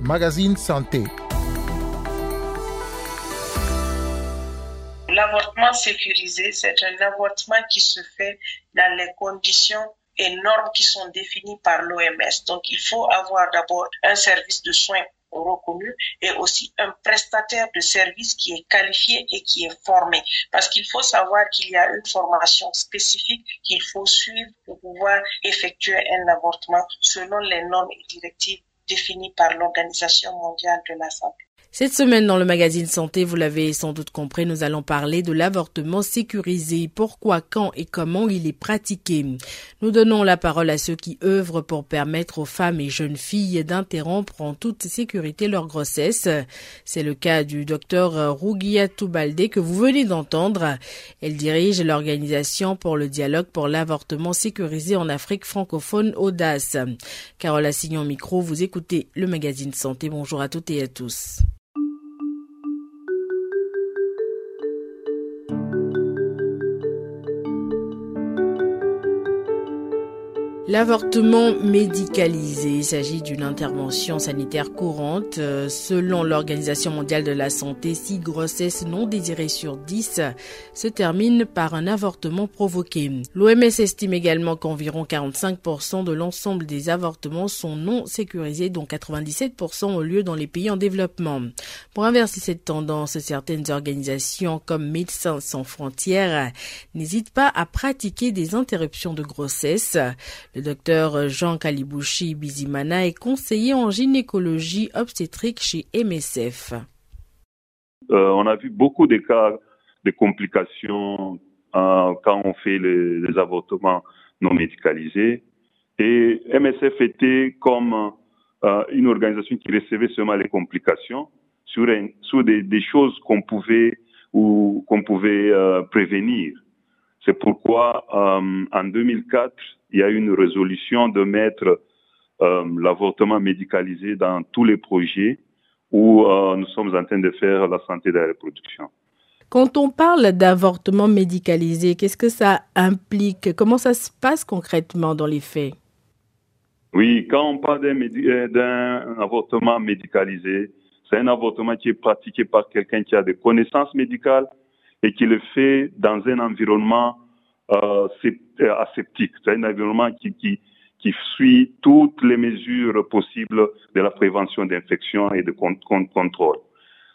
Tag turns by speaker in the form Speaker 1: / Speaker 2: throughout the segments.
Speaker 1: Magazine Santé.
Speaker 2: L'avortement sécurisé, c'est un avortement qui se fait dans les conditions et normes qui sont définies par l'OMS. Donc, il faut avoir d'abord un service de soins reconnu et aussi un prestataire de service qui est qualifié et qui est formé. Parce qu'il faut savoir qu'il y a une formation spécifique qu'il faut suivre pour pouvoir effectuer un avortement selon les normes et directives définies par l'Organisation mondiale de la santé.
Speaker 3: Cette semaine dans le magazine Santé, vous l'avez sans doute compris, nous allons parler de l'avortement sécurisé, pourquoi, quand et comment il est pratiqué? Nous donnons la parole à ceux qui œuvrent pour permettre aux femmes et jeunes filles d'interrompre en toute sécurité leur grossesse. C'est le cas du docteur Rougia Toubalde que vous venez d'entendre. Elle dirige l'organisation pour le dialogue pour l'avortement sécurisé en Afrique francophone Audace. Carole Assignon Micro, vous écoutez le magazine Santé. Bonjour à toutes et à tous. L'avortement médicalisé, il s'agit d'une intervention sanitaire courante. Euh, selon l'Organisation mondiale de la santé, 6 grossesses non désirées sur 10 se terminent par un avortement provoqué. L'OMS estime également qu'environ 45% de l'ensemble des avortements sont non sécurisés, dont 97% ont lieu dans les pays en développement. Pour inverser cette tendance, certaines organisations comme Médecins sans frontières n'hésitent pas à pratiquer des interruptions de grossesse. Docteur Jean Kalibouchi Bizimana est conseiller en gynécologie obstétrique chez MSF.
Speaker 4: Euh, on a vu beaucoup de cas de complications euh, quand on fait les, avortements non médicalisés. Et MSF était comme euh, une organisation qui recevait seulement les complications sur, sur des, des, choses qu'on pouvait ou qu'on pouvait prévenir. C'est pourquoi en 2004, il y a eu une résolution de mettre euh, l'avortement médicalisé dans tous les projets où euh, nous sommes en train de faire la santé de la reproduction.
Speaker 3: Quand on parle d'avortement médicalisé, qu'est-ce que ça implique? Comment ça se passe concrètement dans les faits?
Speaker 4: Oui, quand on parle euh, d'un avortement médicalisé, c'est un avortement qui est pratiqué par quelqu'un qui a des connaissances médicales et qui le fait dans un environnement euh, aseptique. C'est un environnement qui, suit toutes les mesures possibles de la prévention d'infection et de contrôle.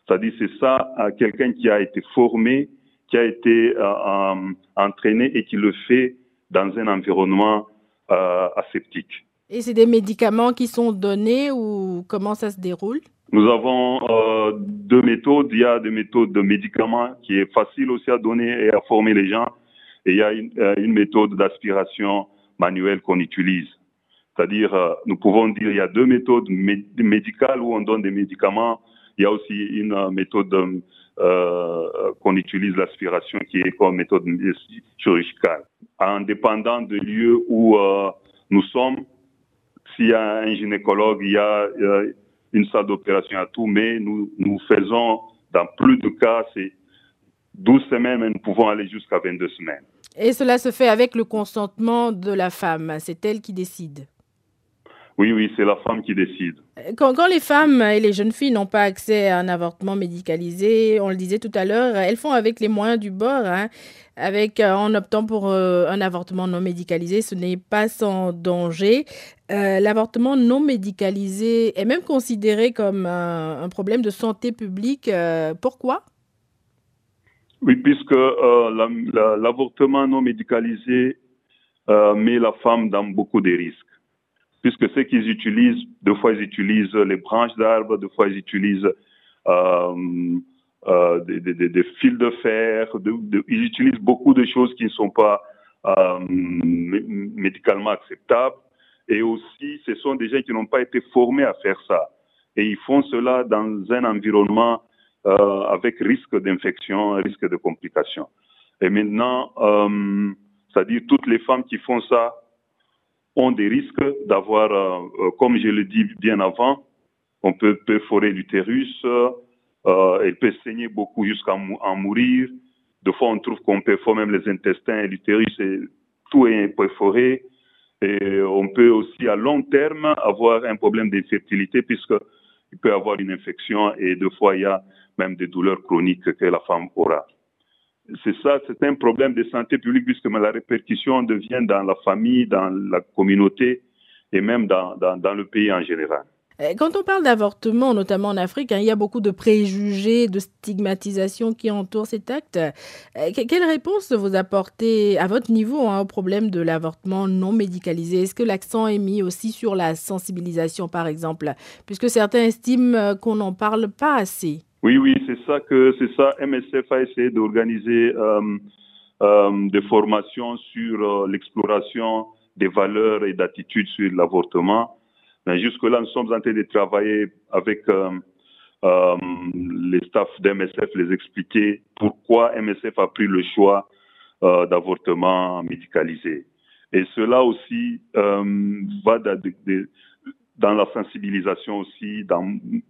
Speaker 4: C'est-à-dire c'est ça, euh, quelqu'un qui a été formé, qui a été euh, entraîné et qui le fait dans un environnement euh, aseptique.
Speaker 3: Et c'est des médicaments qui sont donnés ou comment ça se déroule?
Speaker 4: Nous avons euh, deux méthodes. Il y a des méthodes de médicaments qui est facile aussi à donner et à former les gens et il y a une, euh, méthode d'aspiration manuelle qu'on utilise. C'est-à-dire, euh, nous pouvons dire il y a deux méthodes médicales où on donne des médicaments. Il y a aussi une méthode qu'on utilise l'aspiration qui est comme méthode chirurgicale. En dépendant du lieu où nous sommes, s'il y a un gynécologue, il y a une salle d'opération à tout, mais nous, nous faisons dans plus de cas, c'est 12 semaines, mais nous pouvons aller jusqu'à 22 semaines.
Speaker 3: Et cela se fait avec le consentement de la femme. C'est elle qui décide.
Speaker 4: Oui, oui, c'est la femme qui décide.
Speaker 3: Quand, quand, les femmes et les jeunes filles n'ont pas accès à un avortement médicalisé, on le disait tout à l'heure, elles font avec les moyens du bord, hein, avec, euh, en optant pour euh, un avortement non médicalisé. Ce n'est pas sans danger. Euh, L'avortement non médicalisé est même considéré comme un, un problème de santé publique. Euh, pourquoi?
Speaker 4: Oui, puisque l'avortement non médicalisé met la femme dans beaucoup de risques. Puisque ce qu'ils utilisent, deux fois ils utilisent les branches d'arbres, deux fois ils utilisent euh, euh des, fils de fer, ils utilisent beaucoup de choses qui ne sont pas euh, médicalement acceptables. Et aussi, ce sont des gens qui n'ont pas été formés à faire ça. Et ils font cela dans un environnement avec risque d'infection, risque de complications. Et maintenant, c'est-à-dire toutes les femmes qui font ça ont des risques d'avoir, euh, comme je le dis bien avant, on peut perforer l'utérus, euh, elle peut saigner beaucoup jusqu'à en mourir. Des fois, on trouve qu'on perfore même les intestins et l'utérus, et tout est perforé. Et on peut aussi à long terme avoir un problème d'infertilité puisque il peut avoir une infection et deux fois il y a même des douleurs chroniques que la femme aura. C'est ça, c'est un problème de santé publique puisque la répercussion devient dans la famille, dans la communauté et même dans, le pays en général.
Speaker 3: Euh, quand on parle d'avortement, notamment en Afrique, hein, il y a beaucoup de préjugés, de stigmatisation qui entourent cet acte. Euh, quelle réponse vous apportez à votre niveau hein, au problème de l'avortement non médicalisé? Est-ce que l'accent est mis aussi sur la sensibilisation, par exemple, puisque certains estiment euh, qu'on n'en parle pas assez?
Speaker 4: Oui, oui, c'est ça que c'est ça. MSF a essayé d'organiser des formations sur l'exploration des valeurs et d'attitudes sur l'avortement. Mais jusque-là, nous sommes en train de travailler avec euh, euh, les staffs d'MSF, les expliquer pourquoi MSF a pris le choix euh, d'avortement médicalisé. Et cela aussi euh, va dans, la sensibilisation aussi.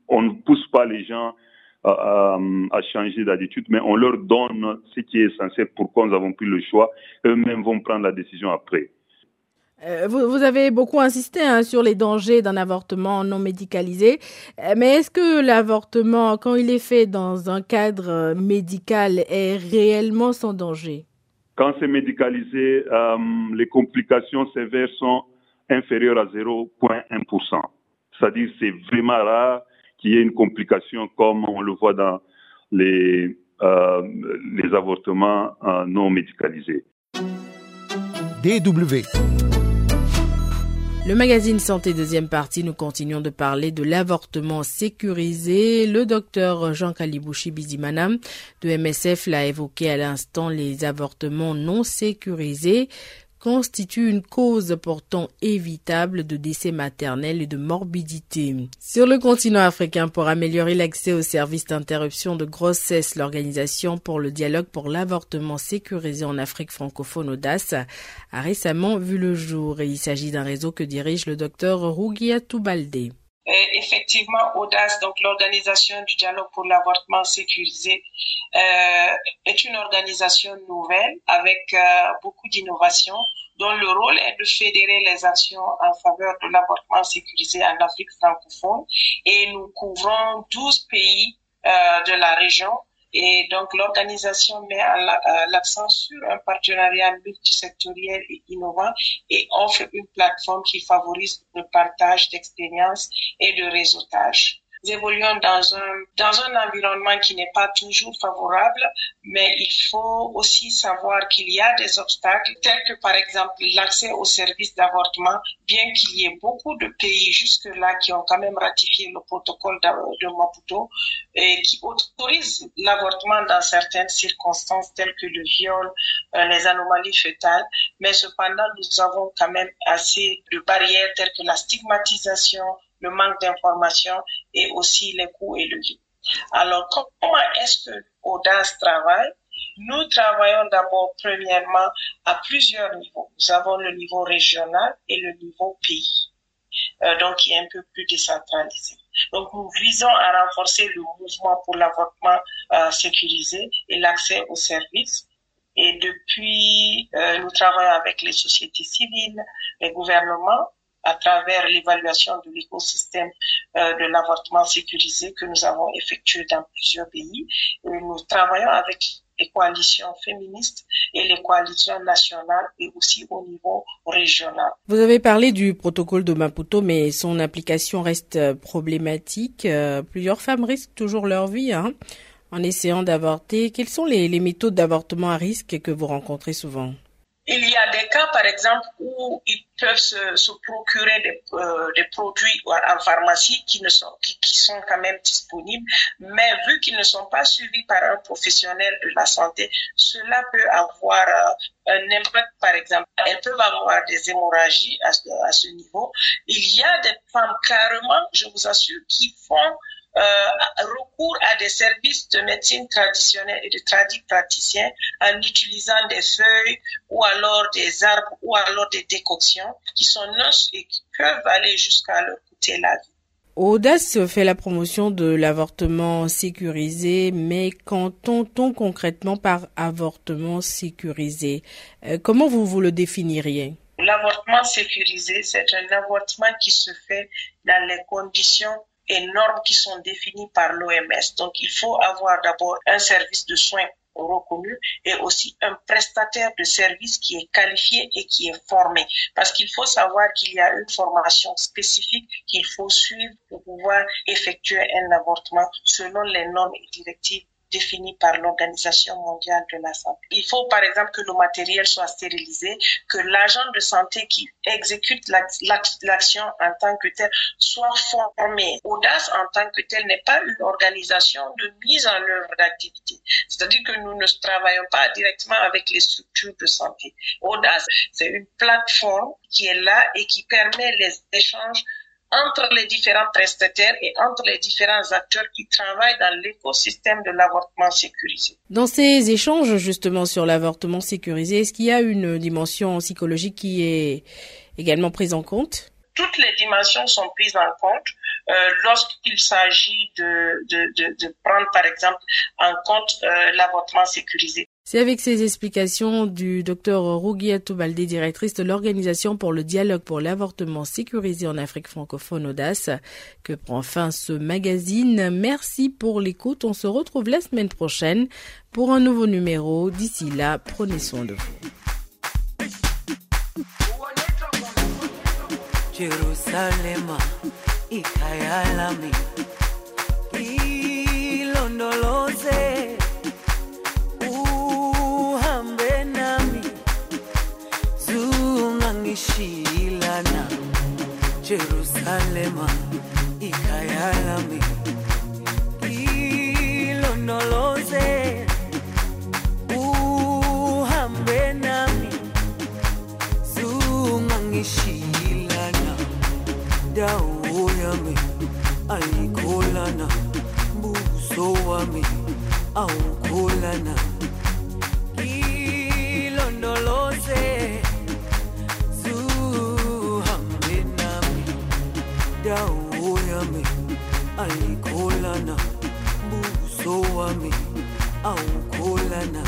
Speaker 4: On ne pousse pas les gens à, à, changer d'attitude, mais on leur donne ce qui est essentiel, pourquoi nous avons pris le choix. Eux-mêmes vont prendre la décision après.
Speaker 3: Euh, vous, avez beaucoup insisté hein, sur les dangers d'un avortement non médicalisé, euh, mais est-ce que l'avortement, quand il est fait dans un cadre euh, médical, est réellement sans danger?
Speaker 4: Quand c'est médicalisé, les complications sévères sont inférieures à 0,1%. C'est-à-dire c'est vraiment rare qu'il y ait une complication comme on le voit dans les, les avortements non médicalisés.
Speaker 1: DW
Speaker 3: le magazine Santé deuxième partie, nous continuons de parler de l'avortement sécurisé. Le docteur Jean Kalibouchi Bizimana de MSF l'a évoqué à l'instant, les avortements non sécurisés constitue une cause pourtant évitable de décès maternels et de morbidité. Sur le continent africain, pour améliorer l'accès aux services d'interruption de grossesse, l'Organisation pour le dialogue pour l'avortement sécurisé en Afrique francophone Audace a récemment vu le jour et il s'agit d'un réseau que dirige le docteur Rugia Toubalde.
Speaker 2: Effectivement, Audace, donc l'organisation du dialogue pour l'avortement sécurisé, euh, est une organisation nouvelle avec euh, beaucoup d'innovations dont le rôle est de fédérer les actions en faveur de l'avortement sécurisé en Afrique francophone. Et nous couvrons 12 pays euh, de la région et donc, l'organisation met l'accent sur un partenariat multisectoriel et innovant et offre une plateforme qui favorise le partage d'expériences et de réseautage évoluons dans un, dans un environnement qui n'est pas toujours favorable, mais il faut aussi savoir qu'il y a des obstacles, tels que par exemple l'accès aux services d'avortement, bien qu'il y ait beaucoup de pays jusque-là qui ont quand même ratifié le protocole de Maputo et qui autorisent l'avortement dans certaines circonstances telles que le viol, euh, les anomalies fœtales, mais cependant nous avons quand même assez de barrières telles que la stigmatisation, le manque d'information et aussi les coûts élevés. Alors, comment est-ce que Audace travaille? Nous travaillons d'abord premièrement à plusieurs niveaux. Nous avons le niveau régional et le niveau pays, euh, donc qui est un peu plus décentralisé. Donc, nous visons à renforcer le mouvement pour l'avortement euh, sécurisé et l'accès aux services. Et depuis, euh, nous travaillons avec les sociétés civiles, les gouvernements, à travers l'évaluation de l'écosystème euh, de l'avortement sécurisé que nous avons effectué dans plusieurs pays. Nous travaillons avec les coalitions féministes et les coalitions nationales et aussi au niveau régional.
Speaker 3: Vous avez parlé du protocole de Maputo, mais son application reste problématique. Euh, plusieurs femmes risquent toujours leur vie hein, en essayant d'avorter. Quelles sont les, les méthodes d'avortement à risque que vous rencontrez souvent?
Speaker 2: Il y a des cas, par exemple, où ils peuvent se, procurer des, euh, produits en pharmacie qui, ne sont, qui, qui, sont quand même disponibles, mais vu qu'ils ne sont pas suivis par un professionnel de la santé, cela peut avoir euh, un impact, par exemple. Elles peuvent avoir des hémorragies à, à ce niveau. Il y a des femmes carrément, je vous assure, qui font euh, recours à des services de médecine traditionnelle et de praticiens en utilisant des feuilles ou alors des arbres ou alors des décoctions qui sont neutres et qui peuvent aller jusqu'à leur coûter la vie.
Speaker 3: Audace fait la promotion de l'avortement sécurisé, mais qu'entend-on concrètement par avortement sécurisé? Euh, Comment vous vous le définiriez?
Speaker 2: L'avortement sécurisé, c'est un avortement qui se fait dans les conditions et normes qui sont définies par l'OMS. Donc, il faut avoir d'abord un service de soins reconnu et aussi un prestataire de service qui est qualifié et qui est formé. Parce qu'il faut savoir qu'il y a une formation spécifique qu'il faut suivre pour pouvoir effectuer un avortement selon les normes et directives définie par l'Organisation mondiale de la santé. Il faut par exemple que le matériel soit stérilisé, que l'agent de santé qui exécute l'action en tant que tel soit formé. Audace en tant que tel n'est pas une organisation de mise en œuvre d'activité. C'est-à-dire que nous ne travaillons pas directement avec les structures de santé. Audace, c'est une plateforme qui est là et qui permet les échanges entre les différents prestataires et entre les différents acteurs qui travaillent dans l'écosystème de l'avortement sécurisé.
Speaker 3: Dans ces échanges justement sur l'avortement sécurisé, est-ce qu'il y a une dimension psychologique qui est également prise en compte?
Speaker 2: Toutes les dimensions sont prises en compte euh, lorsqu'il s'agit de, de, de, prendre par exemple en compte euh, l'avortement sécurisé.
Speaker 3: C'est avec ces explications du docteur Rougiatou Baldé, directrice de l'Organisation pour le dialogue pour l'avortement sécurisé en Afrique francophone Audace, que prend fin ce magazine. Merci pour l'écoute. On se retrouve la semaine prochaine pour un nouveau numéro. D'ici là, prenez soin de vous.
Speaker 5: Jerusalema ikayalami ilondoloze uhambe nami zungangishilana dawo yami ayikholana buso wami awukholana ayikholana buso wami awukholana